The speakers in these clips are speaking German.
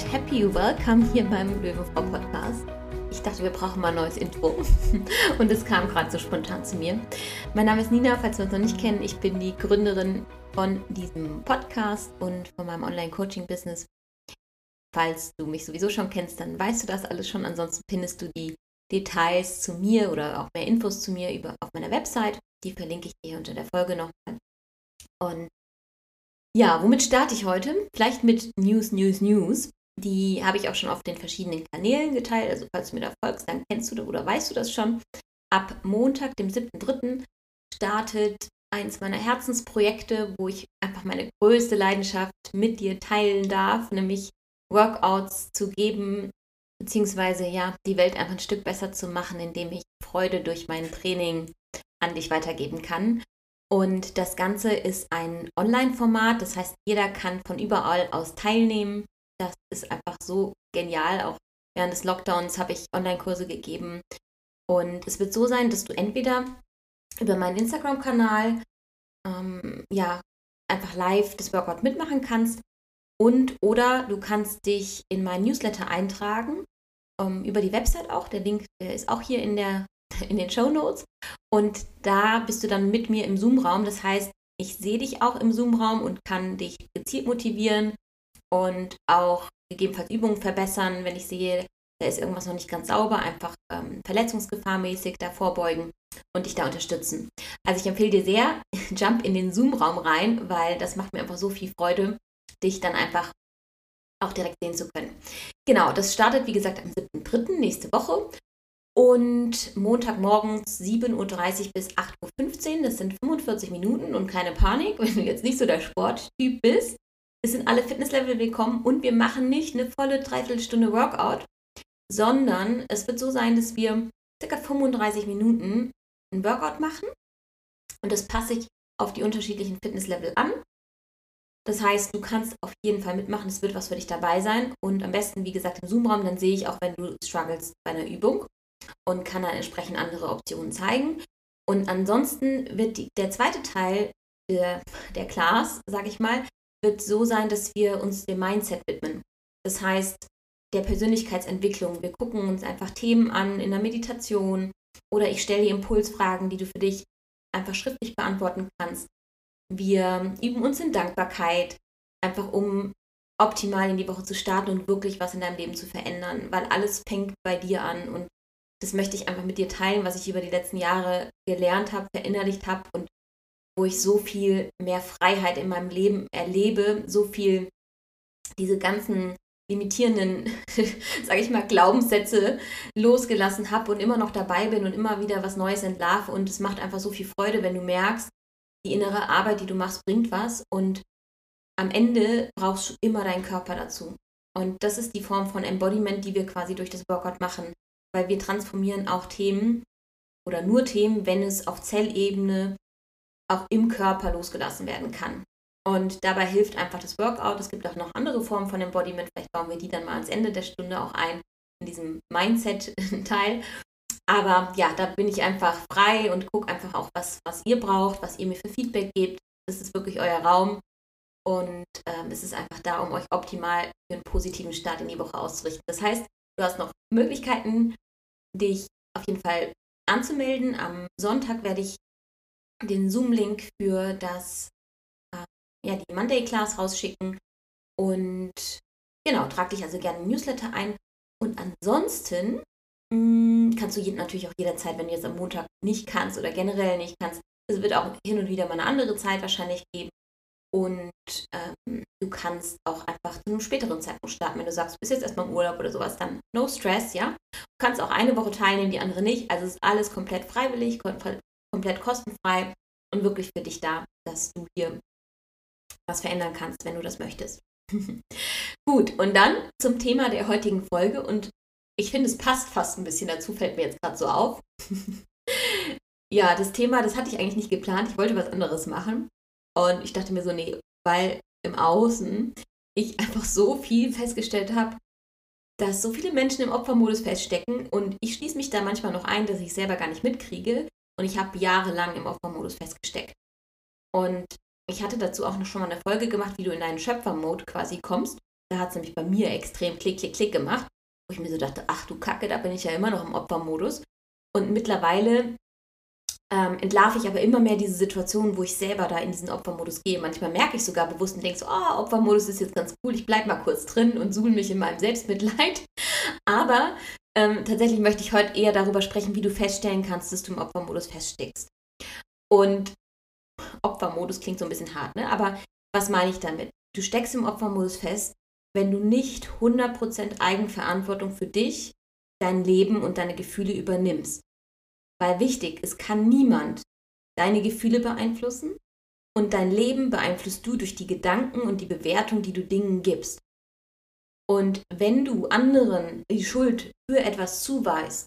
und happy welcome hier beim Löwenfrau Podcast. Ich dachte, wir brauchen mal ein neues Intro und es kam gerade so spontan zu mir. Mein Name ist Nina, falls wir uns noch nicht kennen. Ich bin die Gründerin von diesem Podcast und von meinem Online-Coaching-Business. Falls du mich sowieso schon kennst, dann weißt du das alles schon. Ansonsten findest du die Details zu mir oder auch mehr Infos zu mir über, auf meiner Website. Die verlinke ich dir unter der Folge nochmal. Und ja, womit starte ich heute? Vielleicht mit News, News, News. Die habe ich auch schon auf den verschiedenen Kanälen geteilt. Also falls du mir da folgst, dann kennst du oder weißt du das schon. Ab Montag, dem 7.3., startet eins meiner Herzensprojekte, wo ich einfach meine größte Leidenschaft mit dir teilen darf, nämlich Workouts zu geben, beziehungsweise ja, die Welt einfach ein Stück besser zu machen, indem ich Freude durch mein Training an dich weitergeben kann. Und das Ganze ist ein Online-Format, das heißt, jeder kann von überall aus teilnehmen. Das ist einfach so genial. Auch während des Lockdowns habe ich Online-Kurse gegeben. Und es wird so sein, dass du entweder über meinen Instagram-Kanal ähm, ja einfach live das Workout mitmachen kannst und oder du kannst dich in meinen Newsletter eintragen ähm, über die Website auch. Der Link der ist auch hier in der in den Show Notes. Und da bist du dann mit mir im Zoom-Raum. Das heißt, ich sehe dich auch im Zoom-Raum und kann dich gezielt motivieren und auch gegebenenfalls Übungen verbessern, wenn ich sehe, da ist irgendwas noch nicht ganz sauber, einfach ähm, verletzungsgefahrmäßig da vorbeugen und dich da unterstützen. Also ich empfehle dir sehr, jump in den Zoom-Raum rein, weil das macht mir einfach so viel Freude, dich dann einfach auch direkt sehen zu können. Genau, das startet wie gesagt am 7.3. nächste Woche und Montagmorgens 7.30 Uhr bis 8.15 Uhr, das sind 45 Minuten und keine Panik, wenn du jetzt nicht so der Sporttyp bist. Es sind alle Fitnesslevel willkommen und wir machen nicht eine volle Dreiviertelstunde Workout, sondern es wird so sein, dass wir ca. 35 Minuten ein Workout machen und das passe ich auf die unterschiedlichen Fitnesslevel an. Das heißt, du kannst auf jeden Fall mitmachen, es wird was für dich dabei sein und am besten, wie gesagt, im Zoom-Raum, dann sehe ich auch, wenn du struggles bei einer Übung und kann dann entsprechend andere Optionen zeigen. Und ansonsten wird die, der zweite Teil der, der Class, sage ich mal, wird so sein, dass wir uns dem Mindset widmen. Das heißt, der Persönlichkeitsentwicklung. Wir gucken uns einfach Themen an in der Meditation oder ich stelle dir Impulsfragen, die du für dich einfach schriftlich beantworten kannst. Wir üben uns in Dankbarkeit, einfach um optimal in die Woche zu starten und wirklich was in deinem Leben zu verändern, weil alles fängt bei dir an und das möchte ich einfach mit dir teilen, was ich über die letzten Jahre gelernt habe, verinnerlicht habe und wo ich so viel mehr Freiheit in meinem Leben erlebe, so viel diese ganzen limitierenden, sage ich mal, Glaubenssätze losgelassen habe und immer noch dabei bin und immer wieder was Neues entlarve. Und es macht einfach so viel Freude, wenn du merkst, die innere Arbeit, die du machst, bringt was. Und am Ende brauchst du immer deinen Körper dazu. Und das ist die Form von Embodiment, die wir quasi durch das Workout machen weil wir transformieren auch Themen oder nur Themen, wenn es auf Zellebene auch im Körper losgelassen werden kann. Und dabei hilft einfach das Workout. Es gibt auch noch andere Formen von Embodiment. Vielleicht bauen wir die dann mal ans Ende der Stunde auch ein, in diesem Mindset-Teil. Aber ja, da bin ich einfach frei und gucke einfach auch, was, was ihr braucht, was ihr mir für Feedback gebt. Das ist wirklich euer Raum. Und ähm, es ist einfach da, um euch optimal für einen positiven Start in die Woche auszurichten. Das heißt, Du hast noch Möglichkeiten, dich auf jeden Fall anzumelden. Am Sonntag werde ich den Zoom-Link für das, äh, ja, die Monday Class rausschicken. Und genau, trag dich also gerne im Newsletter ein. Und ansonsten mh, mm, kannst du natürlich auch jederzeit, wenn du jetzt am Montag nicht kannst oder generell nicht kannst, es wird auch hin und wieder mal eine andere Zeit wahrscheinlich geben, und ähm, du kannst auch einfach zu einem späteren Zeitpunkt starten. Wenn du sagst, du bist jetzt erstmal im Urlaub oder sowas, dann no stress, ja. Du kannst auch eine Woche teilnehmen, die andere nicht. Also ist alles komplett freiwillig, komplett kostenfrei und wirklich für dich da, dass du hier was verändern kannst, wenn du das möchtest. Gut, und dann zum Thema der heutigen Folge. Und ich finde, es passt fast ein bisschen dazu, fällt mir jetzt gerade so auf. ja, das Thema, das hatte ich eigentlich nicht geplant. Ich wollte was anderes machen. Und ich dachte mir so, nee, weil im Außen ich einfach so viel festgestellt habe, dass so viele Menschen im Opfermodus feststecken und ich schließe mich da manchmal noch ein, dass ich selber gar nicht mitkriege und ich habe jahrelang im Opfermodus festgesteckt. Und ich hatte dazu auch noch schon mal eine Folge gemacht, wie du in deinen Schöpfermode quasi kommst. Da hat es nämlich bei mir extrem klick, klick, klick gemacht, wo ich mir so dachte, ach du Kacke, da bin ich ja immer noch im Opfermodus. Und mittlerweile ähm, entlarve ich aber immer mehr diese Situation, wo ich selber da in diesen Opfermodus gehe. Manchmal merke ich sogar bewusst und denke so, oh, Opfermodus ist jetzt ganz cool, ich bleibe mal kurz drin und suhl mich in meinem Selbstmitleid. Aber ähm, tatsächlich möchte ich heute eher darüber sprechen, wie du feststellen kannst, dass du im Opfermodus feststeckst. Und Opfermodus klingt so ein bisschen hart, ne? Aber was meine ich damit? Du steckst im Opfermodus fest, wenn du nicht 100% Eigenverantwortung für dich, dein Leben und deine Gefühle übernimmst. Weil wichtig, es kann niemand deine Gefühle beeinflussen und dein Leben beeinflusst du durch die Gedanken und die Bewertung, die du Dingen gibst. Und wenn du anderen die Schuld für etwas zuweist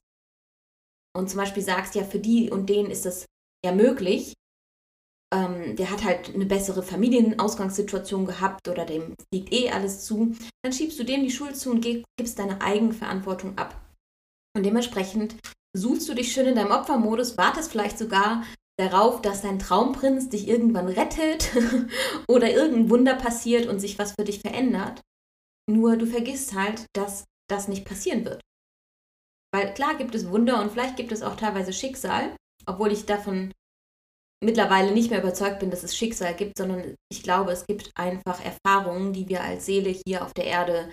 und zum Beispiel sagst, ja, für die und den ist das ja möglich, ähm, der hat halt eine bessere Familienausgangssituation gehabt oder dem liegt eh alles zu, dann schiebst du dem die Schuld zu und gibst deine Eigenverantwortung ab. Und dementsprechend suchst du dich schön in deinem Opfermodus, wartest vielleicht sogar darauf, dass dein Traumprinz dich irgendwann rettet oder irgendein Wunder passiert und sich was für dich verändert. Nur du vergisst halt, dass das nicht passieren wird. Weil klar gibt es Wunder und vielleicht gibt es auch teilweise Schicksal, obwohl ich davon mittlerweile nicht mehr überzeugt bin, dass es Schicksal gibt, sondern ich glaube, es gibt einfach Erfahrungen, die wir als Seele hier auf der Erde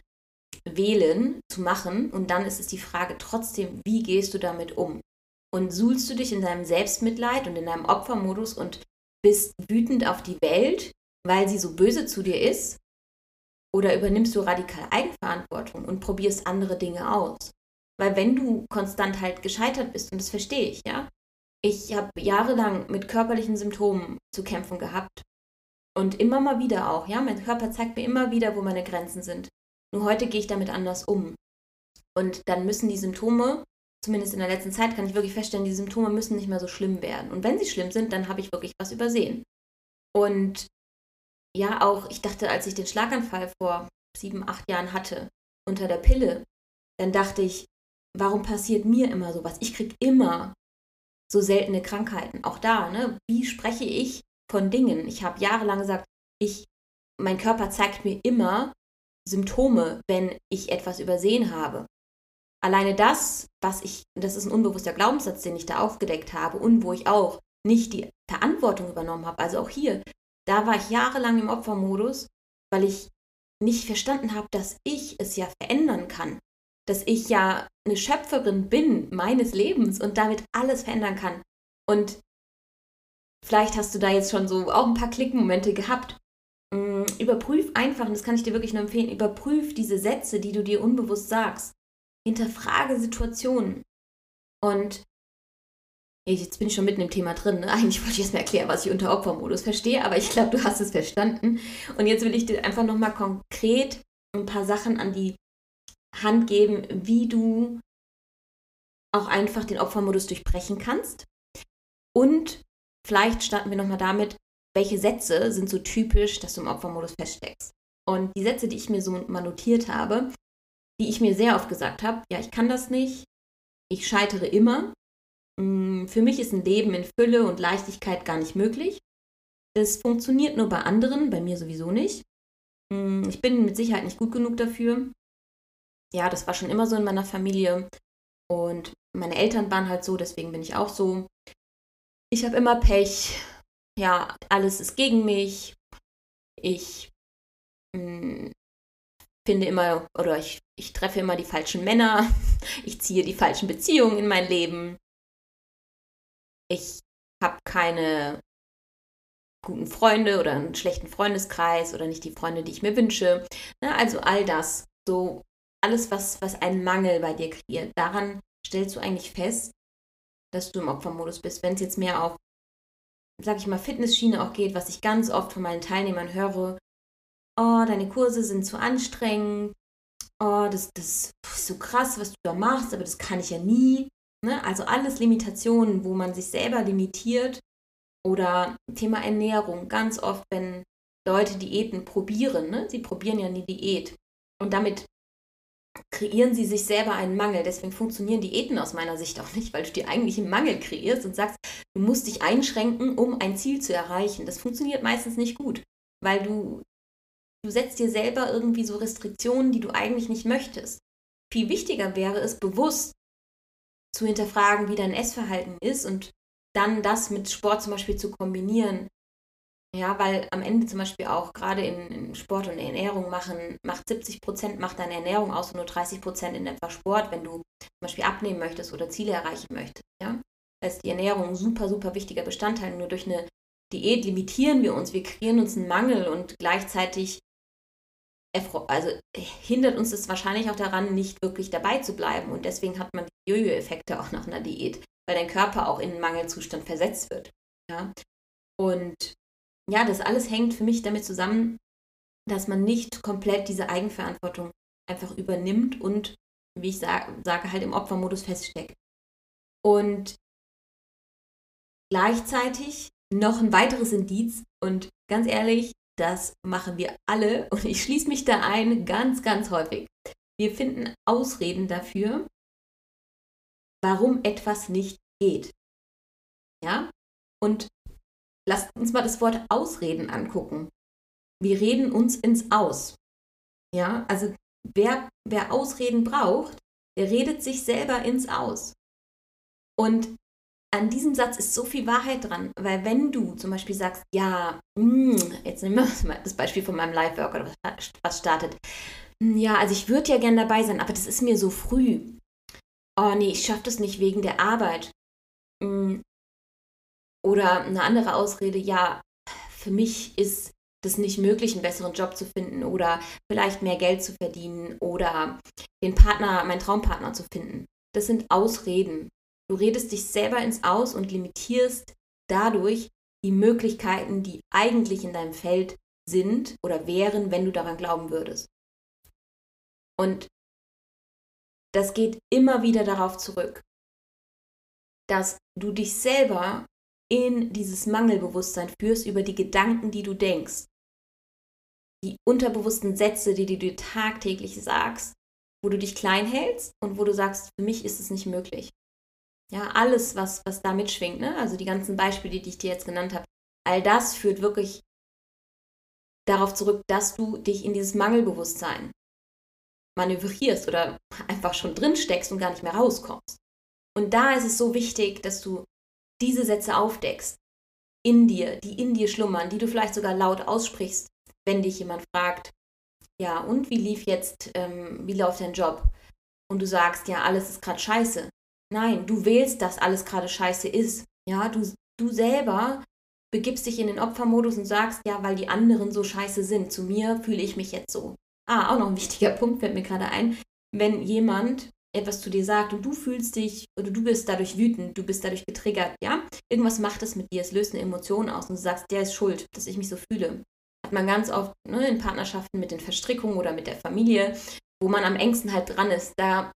wählen, zu machen. Und dann ist es die Frage trotzdem, wie gehst du damit um? Und suhlst du dich in deinem Selbstmitleid und in deinem Opfermodus und bist wütend auf die Welt, weil sie so böse zu dir ist? Oder übernimmst du radikal Eigenverantwortung und probierst andere Dinge aus? Weil wenn du konstant halt gescheitert bist, und das verstehe ich, ja, ich habe jahrelang mit körperlichen Symptomen zu kämpfen gehabt. Und immer mal wieder auch, ja, mein Körper zeigt mir immer wieder, wo meine Grenzen sind. Nur heute gehe ich damit anders um. Und dann müssen die Symptome, zumindest in der letzten Zeit kann ich wirklich feststellen, die Symptome müssen nicht mehr so schlimm werden. Und wenn sie schlimm sind, dann habe ich wirklich was übersehen. Und ja, auch, ich dachte, als ich den Schlaganfall vor sieben, acht Jahren hatte, unter der Pille, dann dachte ich, warum passiert mir immer sowas? Ich kriege immer so seltene Krankheiten. Auch da, ne? Wie spreche ich von Dingen? Ich habe jahrelang gesagt, ich, mein Körper zeigt mir immer, Symptome, wenn ich etwas übersehen habe. Alleine das, was ich, das ist ein unbewusster Glaubenssatz, den ich da aufgedeckt habe und wo ich auch nicht die Verantwortung übernommen habe. Also auch hier, da war ich jahrelang im Opfermodus, weil ich nicht verstanden habe, dass ich es ja verändern kann. Dass ich ja eine Schöpferin bin meines Lebens und damit alles verändern kann. Und vielleicht hast du da jetzt schon so auch ein paar Klickmomente gehabt, Mm, überprüf einfach, und das kann ich dir wirklich nur empfehlen, überprüf diese Sätze, die du dir unbewusst sagst. Hinterfrage Situationen. Und jetzt bin ich schon mitten im Thema drin. Ne? Eigentlich wollte ich jetzt mal erklären, was ich unter Opfermodus verstehe, aber ich glaube, du hast es verstanden. Und jetzt will ich dir einfach nochmal konkret ein paar Sachen an die Hand geben, wie du auch einfach den Opfermodus durchbrechen kannst. Und vielleicht starten wir nochmal damit, welche Sätze sind so typisch, dass du im Opfermodus feststeckst. Und die Sätze, die ich mir so mal notiert habe, die ich mir sehr oft gesagt habe, ja, ich kann das nicht, ich scheitere immer, mm, für mich ist ein Leben in Fülle und Leichtigkeit gar nicht möglich. Das funktioniert nur bei anderen, bei mir sowieso nicht. Mm, ich bin mit Sicherheit nicht gut genug dafür. Ja, das war schon immer so in meiner Familie. Und meine Eltern waren halt so, deswegen bin ich auch so. Ich habe immer Pech ja, alles ist gegen mich. Ich mh, hm, finde immer oder ich, ich treffe immer die falschen Männer. Ich ziehe die falschen Beziehungen in mein Leben. Ich habe keine guten Freunde oder einen schlechten Freundeskreis oder nicht die Freunde, die ich mir wünsche. Na, also all das, so alles, was, was einen Mangel bei dir kreiert, daran stellst du eigentlich fest, dass du im Opfermodus bist. Wenn es jetzt mehr auf sag ich mal, Fitnessschiene auch geht, was ich ganz oft von meinen Teilnehmern höre, oh, deine Kurse sind zu anstrengend, oh, das, das ist so krass, was du da machst, aber das kann ich ja nie. Ne? Also alles Limitationen, wo man sich selber limitiert. Oder Thema Ernährung, ganz oft, wenn Leute Diäten probieren, ne? sie probieren ja eine Diät. Und damit kreieren sie sich selber einen Mangel. Deswegen funktionieren Diäten aus meiner Sicht auch nicht, weil du dir eigentlich einen Mangel kreierst und sagst, du musst dich einschränken, um ein Ziel zu erreichen. Das funktioniert meistens nicht gut, weil du du setzt dir selber irgendwie so Restriktionen, die du eigentlich nicht möchtest. Viel wichtiger wäre es, bewusst zu hinterfragen, wie dein Essverhalten ist und dann das mit Sport zum Beispiel zu kombinieren. Ja, weil am Ende zum Beispiel auch gerade in, in Sport und Ernährung machen, macht 70 Prozent macht deine Ernährung aus und nur 30 Prozent in etwa Sport, wenn du zum Beispiel abnehmen möchtest oder Ziele erreichen möchtest. Ja, da ist die Ernährung ein super, super wichtiger Bestandteil. Nur durch eine Diät limitieren wir uns, wir kreieren uns einen Mangel und gleichzeitig also hindert uns das wahrscheinlich auch daran, nicht wirklich dabei zu bleiben. Und deswegen hat man die Jojo-Effekte auch nach einer Diät, weil dein Körper auch in einen Mangelzustand versetzt wird. Ja? Und ja, das alles hängt für mich damit zusammen, dass man nicht komplett diese Eigenverantwortung einfach übernimmt und, wie ich sage, sage halt im Opfermodus feststeckt. Und gleichzeitig noch ein weiteres Indiz und ganz ehrlich, das machen wir alle und ich schließe mich da ein ganz, ganz häufig. Wir finden Ausreden dafür, warum etwas nicht geht. Ja? Und lasst uns mal das Wort Ausreden angucken. Wir reden uns ins Aus. Ja, also wer, wer Ausreden braucht, der redet sich selber ins Aus. Und an diesem Satz ist so viel Wahrheit dran, weil wenn du zum Beispiel sagst, ja, mh, hm, jetzt nehmen wir das Beispiel von meinem Live-Worker, was startet. Hm, ja, also ich würde ja gern dabei sein, aber das ist mir so früh. Oh nee, ich schaffe das nicht wegen der Arbeit. Hm, oder eine andere Ausrede, ja, für mich ist das nicht möglich, einen besseren Job zu finden oder vielleicht mehr Geld zu verdienen oder den Partner, meinen Traumpartner zu finden. Das sind Ausreden. Du redest dich selber ins Aus und limitierst dadurch die Möglichkeiten, die eigentlich in deinem Feld sind oder wären, wenn du daran glauben würdest. Und das geht immer wieder darauf zurück, dass du dich selber in dieses Mangelbewusstsein führst über die Gedanken, die du denkst. Die unterbewussten Sätze, die du dir tagtäglich sagst, wo du dich klein hältst und wo du sagst, für mich ist es nicht möglich. Ja, alles, was, was da mitschwingt, ne? also die ganzen Beispiele, die ich dir jetzt genannt habe, all das führt wirklich darauf zurück, dass du dich in dieses Mangelbewusstsein manövrierst oder einfach schon drin steckst und gar nicht mehr rauskommst. Und da ist es so wichtig, dass du diese Sätze aufdeckst in dir, die in dir schlummern, die du vielleicht sogar laut aussprichst, wenn dich jemand fragt, ja, und wie lief jetzt, ähm, wie läuft dein Job? Und du sagst, ja, alles ist gerade scheiße. Nein, du wählst, dass alles gerade scheiße ist. Ja, du, du selber begibst dich in den Opfermodus und sagst, ja, weil die anderen so scheiße sind. Zu mir fühle ich mich jetzt so. Ah, auch noch ein wichtiger Punkt fällt mir gerade ein. Wenn jemand etwas zu dir sagt und du fühlst dich oder du bist dadurch wütend, du bist dadurch getriggert, ja, irgendwas macht es mit dir, es löst eine Emotion aus und du sagst, der ist schuld, dass ich mich so fühle. Hat man ganz oft ne, in Partnerschaften mit den Verstrickungen oder mit der Familie, wo man am engsten halt dran ist. Da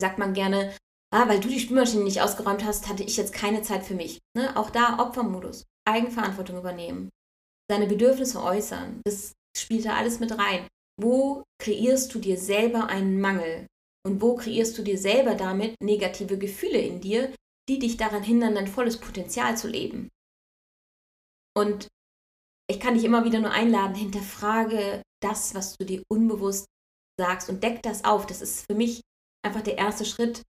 sagt man gerne, ah, weil du die Spülmaschine nicht ausgeräumt hast, hatte ich jetzt keine Zeit für mich. Ne? Auch da Opfermodus, Eigenverantwortung übernehmen, seine Bedürfnisse äußern, das spielt da alles mit rein. Wo kreierst du dir selber einen Mangel? Und wo kreierst du dir selber damit negative Gefühle in dir, die dich daran hindern, dein volles Potenzial zu leben? Und ich kann dich immer wieder nur einladen, hinterfrage das, was du dir unbewusst sagst und deck das auf. Das ist für mich einfach der erste Schritt,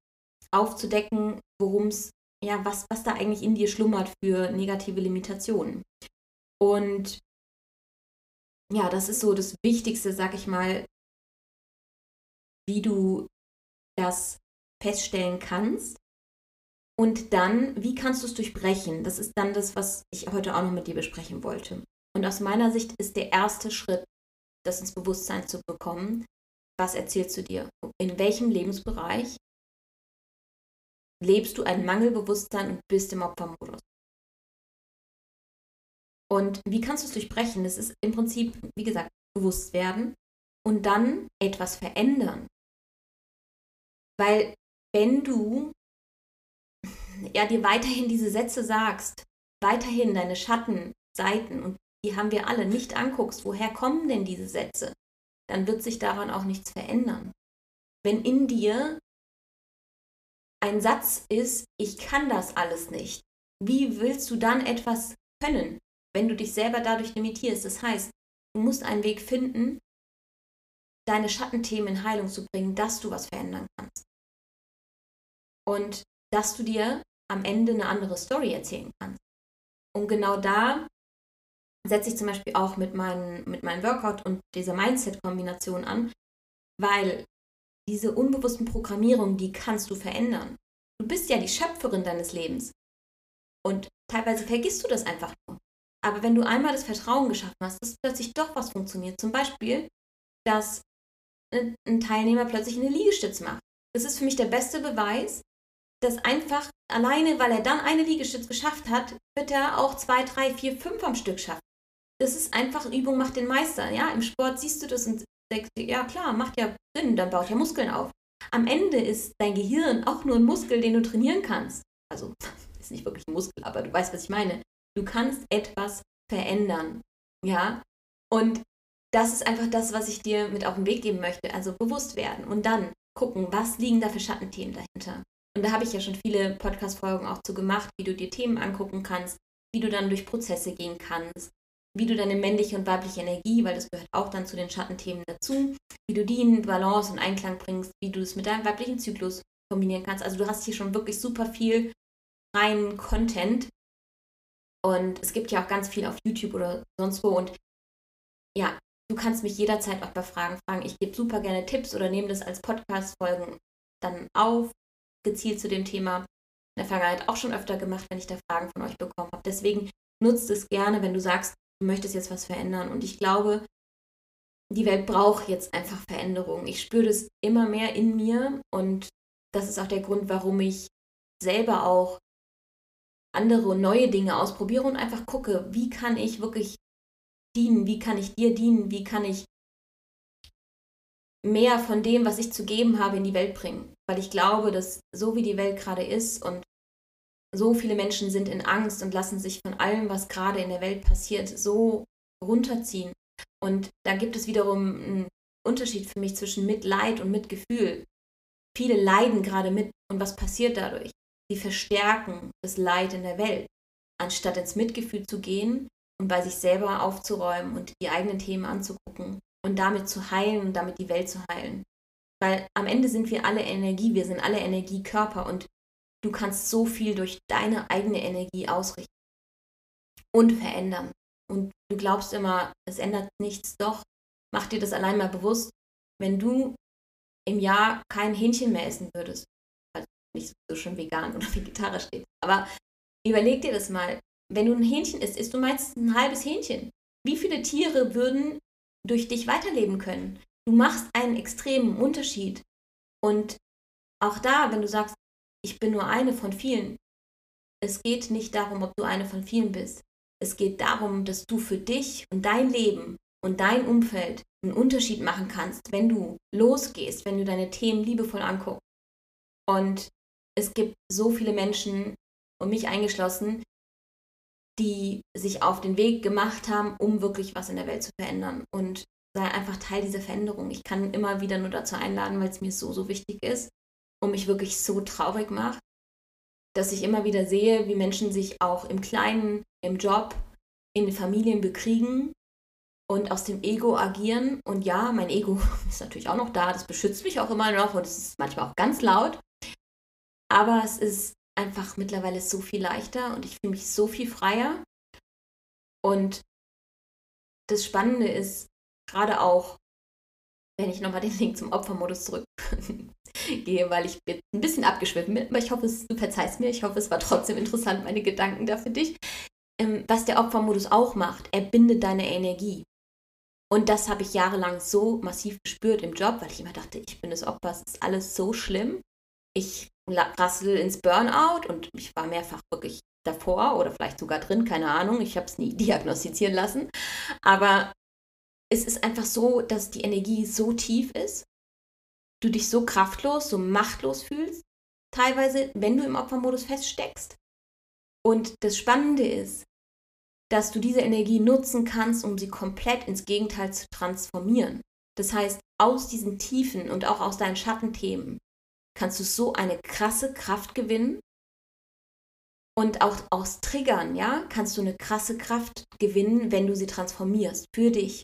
aufzudecken, worum es, ja, was, was da eigentlich in dir schlummert für negative Limitationen. Und ja, das ist so das Wichtigste, sag ich mal, wie du das feststellen kannst. Und dann, wie kannst du es durchbrechen? Das ist dann das, was ich heute auch noch mit dir besprechen wollte. Und aus meiner Sicht ist der erste Schritt, das ins Bewusstsein zu bekommen, was erzählst du dir? In welchem Lebensbereich lebst du ein Mangelbewusstsein und bist im Opfermodus. Und wie kannst du es durchbrechen? Das ist im Prinzip, wie gesagt, bewusst werden und dann etwas verändern. Weil wenn du ja dir weiterhin diese Sätze sagst, weiterhin deine Schattenseiten und die haben wir alle nicht anguckst, woher kommen denn diese Sätze, dann wird sich daran auch nichts verändern. Wenn in dir ein Satz ist, ich kann das alles nicht. Wie willst du dann etwas können, wenn du dich selber dadurch limitierst? Das heißt, du musst einen Weg finden, deine Schattenthemen in Heilung zu bringen, dass du was verändern kannst. Und dass du dir am Ende eine andere Story erzählen kannst. Und genau da setze ich zum Beispiel auch mit, meinen, mit meinem Workout und dieser Mindset-Kombination an, weil diese unbewussten Programmierungen, die kannst du verändern. Du bist ja die Schöpferin deines Lebens. Und teilweise vergisst du das einfach nur. Aber wenn du einmal das Vertrauen geschaffen hast, dass plötzlich doch was funktioniert, zum Beispiel, dass ein Teilnehmer plötzlich eine Liegestütz macht. Das ist für mich der beste Beweis, dass einfach alleine, weil er dann eine Liegestütz geschafft hat, wird er auch zwei, drei, vier, fünf am Stück schaffen. Das ist einfach, Übung macht den Meister. Ja, im Sport siehst du das und denkst ja klar, macht ja Sinn, dann baut ja Muskeln auf. Am Ende ist dein Gehirn auch nur ein Muskel, den du trainieren kannst. Also, ist nicht wirklich ein Muskel, aber du weißt, was ich meine. Du kannst etwas verändern. Ja, und das ist einfach das, was ich dir mit auf den Weg geben möchte. Also bewusst werden und dann gucken, was liegen da für Schattenthemen dahinter. Und da habe ich ja schon viele Podcast-Folgen auch zu gemacht, wie du dir Themen angucken kannst, wie du dann durch Prozesse gehen kannst, wie du deine männliche und weibliche Energie, weil das gehört auch dann zu den Schattenthemen dazu, wie du die in Balance und Einklang bringst, wie du es mit deinem weiblichen Zyklus kombinieren kannst. Also du hast hier schon wirklich super viel reinen Content. Und es gibt ja auch ganz viel auf YouTube oder sonst wo. Und ja, du kannst mich jederzeit auch bei Fragen fragen. Ich gebe super gerne Tipps oder nehme das als Podcast-Folgen dann auf, gezielt zu dem Thema. In der Vergangenheit auch schon öfter gemacht, wenn ich da Fragen von euch bekommen habe. Deswegen nutzt es gerne, wenn du sagst, du möchtest jetzt was verändern. Und ich glaube, die Welt braucht jetzt einfach Veränderung. Ich spüre das immer mehr in mir und das ist auch der Grund, warum ich selber auch andere neue Dinge ausprobiere und einfach gucke, wie kann ich wirklich dienen, wie kann ich dir dienen, wie kann ich mehr von dem, was ich zu geben habe, in die Welt bringen. Weil ich glaube, dass so wie die Welt gerade ist und so viele Menschen sind in Angst und lassen sich von allem, was gerade in der Welt passiert, so runterziehen. Und da gibt es wiederum einen Unterschied für mich zwischen Mitleid und Mitgefühl. Viele leiden gerade mit und was passiert dadurch? Sie verstärken das Leid in der Welt. Anstatt ins Mitgefühl zu gehen und bei sich selber aufzuräumen und die eigenen Themen anzugucken und damit zu heilen und damit die Welt zu heilen. Weil am Ende sind wir alle Energie, wir sind alle Energiekörper und du kannst so viel durch deine eigene Energie ausrichten und verändern. Und du glaubst immer, es ändert nichts, doch mach dir das allein mal bewusst, wenn du im Jahr kein Hähnchen mehr essen würdest, also nicht so schon vegan oder vegetarisch steht, aber überleg dir das mal, wenn du ein Hähnchen isst, isst du meistens ein halbes Hähnchen. Wie viele Tiere würden durch dich weiterleben können? Du machst einen extremen Unterschied. Und auch da, wenn du sagst, ich bin nur eine von vielen, es geht nicht darum, ob du eine von vielen bist. Es geht darum, dass du für dich und dein Leben und dein Umfeld einen Unterschied machen kannst, wenn du losgehst, wenn du deine Themen liebevoll anguckst. Und es gibt so viele Menschen, und mich eingeschlossen, die sich auf den Weg gemacht haben, um wirklich was in der Welt zu verändern. Und sei einfach Teil dieser Veränderung. Ich kann immer wieder nur dazu einladen, weil es mir so, so wichtig ist und mich wirklich so traurig macht, dass ich immer wieder sehe, wie Menschen sich auch im Kleinen, im Job, in den Familien bekriegen und aus dem Ego agieren. Und ja, mein Ego ist natürlich auch noch da, das beschützt mich auch immer noch und es ist manchmal auch ganz laut. Aber es ist einfach mittlerweile so viel leichter und ich fühle mich so viel freier. Und das Spannende ist, gerade auch, wenn ich nochmal den Link zum Opfermodus zurückgehe, weil ich bin ein bisschen abgeschwiffen bin, aber ich hoffe, du verzeihst mir, ich hoffe, es war trotzdem interessant, meine Gedanken da für dich. Ähm, was der Opfermodus auch macht, er bindet deine Energie. Und das habe ich jahrelang so massiv gespürt im Job, weil ich immer dachte, ich bin das Opfer, es ist alles so schlimm. Ich rassel ins Burnout und ich war mehrfach wirklich davor oder vielleicht sogar drin, keine Ahnung, ich habe es nie diagnostizieren lassen. Aber es ist einfach so, dass die Energie so tief ist, du dich so kraftlos, so machtlos fühlst, teilweise, wenn du im Opfermodus feststeckst. Und das Spannende ist, dass du diese Energie nutzen kannst, um sie komplett ins Gegenteil zu transformieren. Das heißt, aus diesen Tiefen und auch aus deinen Schattenthemen kannst du so eine krasse Kraft gewinnen. Und auch aus Triggern, ja, kannst du eine krasse Kraft gewinnen, wenn du sie transformierst für dich.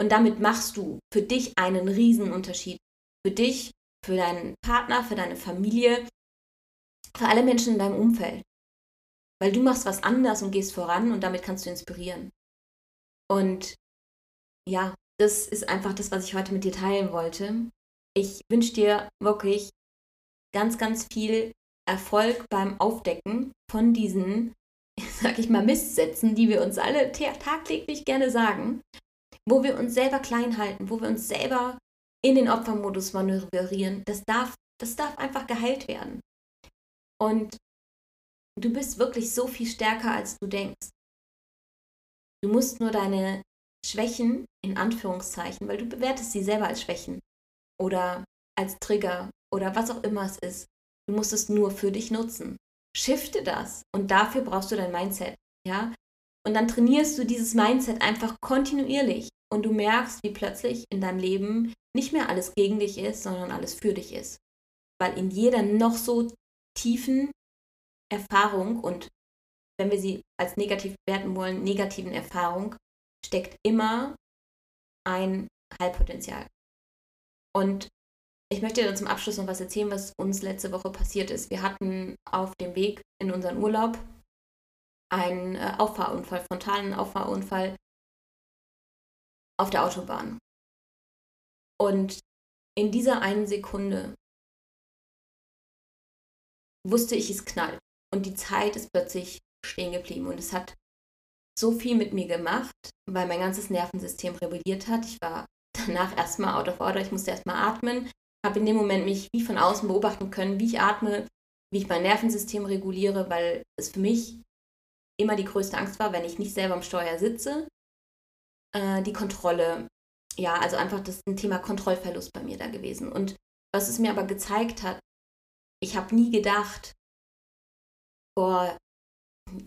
Und damit machst du für dich einen Riesenunterschied. Für dich, für deinen Partner, für deine Familie, für alle Menschen in deinem Umfeld. Weil du machst was anders und gehst voran und damit kannst du inspirieren. Und ja, das ist einfach das, was ich heute mit dir teilen wollte. Ich wünsche dir wirklich ganz, ganz viel Erfolg beim Aufdecken von diesen, sag ich mal, Mistsätzen, die wir uns alle tagtäglich gerne sagen, wo wir uns selber klein halten, wo wir uns selber in den Opfermodus manövrieren. Das darf, das darf einfach geheilt werden. Und du bist wirklich so viel stärker, als du denkst. Du musst nur deine Schwächen, in Anführungszeichen, weil du bewertest sie selber als Schwächen oder als Trigger oder was auch immer es ist. Du musst es nur für dich nutzen. Shifte das und dafür brauchst du dein Mindset, ja? Und dann trainierst du dieses Mindset einfach kontinuierlich und du merkst, wie plötzlich in deinem Leben nicht mehr alles gegen dich ist, sondern alles für dich ist. Weil in jeder noch so tiefen Erfahrung und wenn wir sie als negativ bewerten wollen, negativen Erfahrung, steckt immer ein Heilpotenzial. Und ich möchte dir zum Abschluss noch was erzählen, was uns letzte Woche passiert ist. Wir hatten auf dem Weg in unseren Urlaub einen äh, Auffahrunfall, frontalen Auffahrunfall auf der Autobahn. Und in dieser einen Sekunde wusste ich, es knallt. Und die Zeit ist plötzlich stehen geblieben. Und es hat so viel mit mir gemacht, weil mein ganzes Nervensystem rebelliert hat. Ich war danach erstmal out of order. Ich musste erstmal atmen, habe in dem Moment mich wie von außen beobachten können, wie ich atme, wie ich mein Nervensystem reguliere, weil es für mich immer die größte Angst war, wenn ich nicht selber am Steuer sitze, äh, die Kontrolle. Ja, also einfach das ein Thema Kontrollverlust bei mir da gewesen. Und was es mir aber gezeigt hat, ich habe nie gedacht, boah,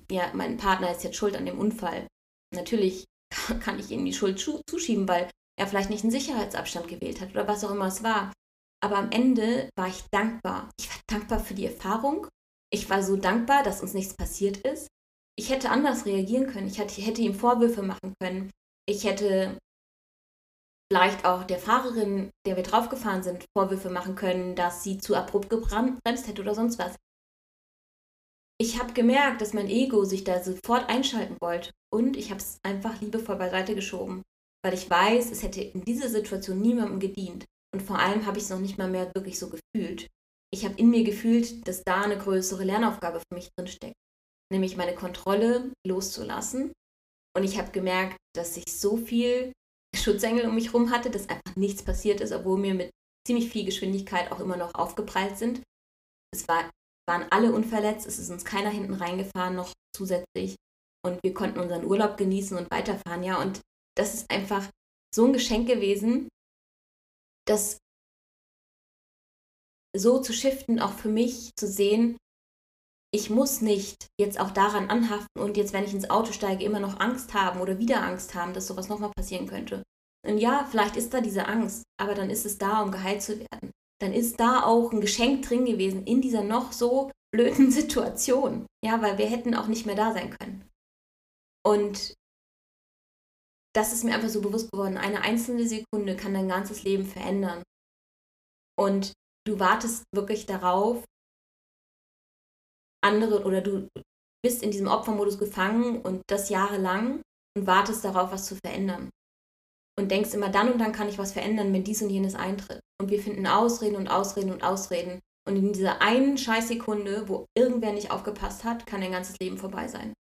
ja, mein Partner ist jetzt schuld an dem Unfall. Natürlich kann ich ihm die Schuld zuschieben, weil er vielleicht nicht einen Sicherheitsabstand gewählt hat oder was auch immer es war. Aber am Ende war ich dankbar. Ich war dankbar für die Erfahrung. Ich war so dankbar, dass uns nichts passiert ist. Ich hätte anders reagieren können. Ich hätte, ihm Vorwürfe machen können. Ich hätte vielleicht auch der Fahrerin, der wir draufgefahren sind, Vorwürfe machen können, dass sie zu abrupt gebremst hätte oder sonst was ich habe gemerkt, dass mein Ego sich da sofort einschalten wollte und ich habe es einfach liebevoll beiseite geschoben, weil ich weiß, es hätte in dieser Situation niemandem gedient und vor allem habe ich es noch nicht mal mehr wirklich so gefühlt. Ich habe in mir gefühlt, dass da eine größere Lernaufgabe für mich drin steckt, nämlich meine Kontrolle loszulassen und ich habe gemerkt, dass ich so viel Schutzengel um mich herum hatte, dass einfach nichts passiert ist, obwohl mir mit ziemlich viel Geschwindigkeit auch immer noch aufgeprallt sind. Es war waren alle unverletzt, es ist uns keiner hinten reingefahren noch zusätzlich und wir konnten unseren Urlaub genießen und weiterfahren, ja. Und das ist einfach so ein Geschenk gewesen, das so zu shiften, auch für mich zu sehen, ich muss nicht jetzt auch daran anhaften und jetzt, wenn ich ins Auto steige, immer noch Angst haben oder wieder Angst haben, dass sowas nochmal passieren könnte. Und ja, vielleicht ist da diese Angst, aber dann ist es da, um geheilt zu werden dann ist da auch ein Geschenk drin gewesen in dieser noch so blöden Situation. Ja, weil wir hätten auch nicht mehr da sein können. Und das ist mir einfach so bewusst geworden. Eine einzelne Sekunde kann dein ganzes Leben verändern. Und du wartest wirklich darauf, andere oder du bist in diesem Opfermodus gefangen und das jahrelang und wartest darauf, was zu verändern und denkst immer, dann und dann kann ich was verändern, wenn dies und jenes eintritt. Und wir finden Ausreden und Ausreden und Ausreden. Und in dieser einen Scheißsekunde, wo irgendwer nicht aufgepasst hat, kann dein ganzes Leben vorbei sein.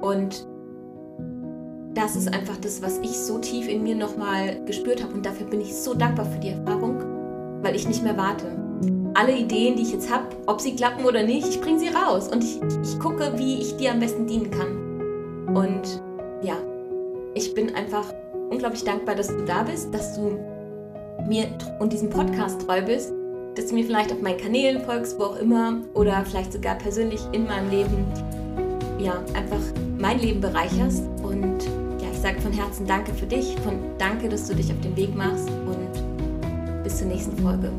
Und das ist einfach das, was ich so tief in mir nochmal gespürt habe. Und dafür bin ich so dankbar für die Erfahrung, weil ich nicht mehr warte. Alle Ideen, die ich jetzt habe, ob sie klappen oder nicht, ich bringe sie raus. Und ich, ich gucke, wie ich dir am besten dienen kann. Und ja, ich bin einfach unglaublich dankbar, dass du da bist, dass du mir und diesem Podcast treu bist, dass du mir vielleicht auf meinen Kanälen folgst, wo auch immer, oder vielleicht sogar persönlich in meinem Leben, ja, einfach mein Leben bereicherst. Und ja, ich sage von Herzen Danke für dich, von Danke, dass du dich auf den Weg machst und bis zur nächsten Folge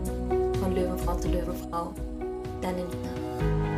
von Löwenfrau zu Löwenfrau. Deine Nina.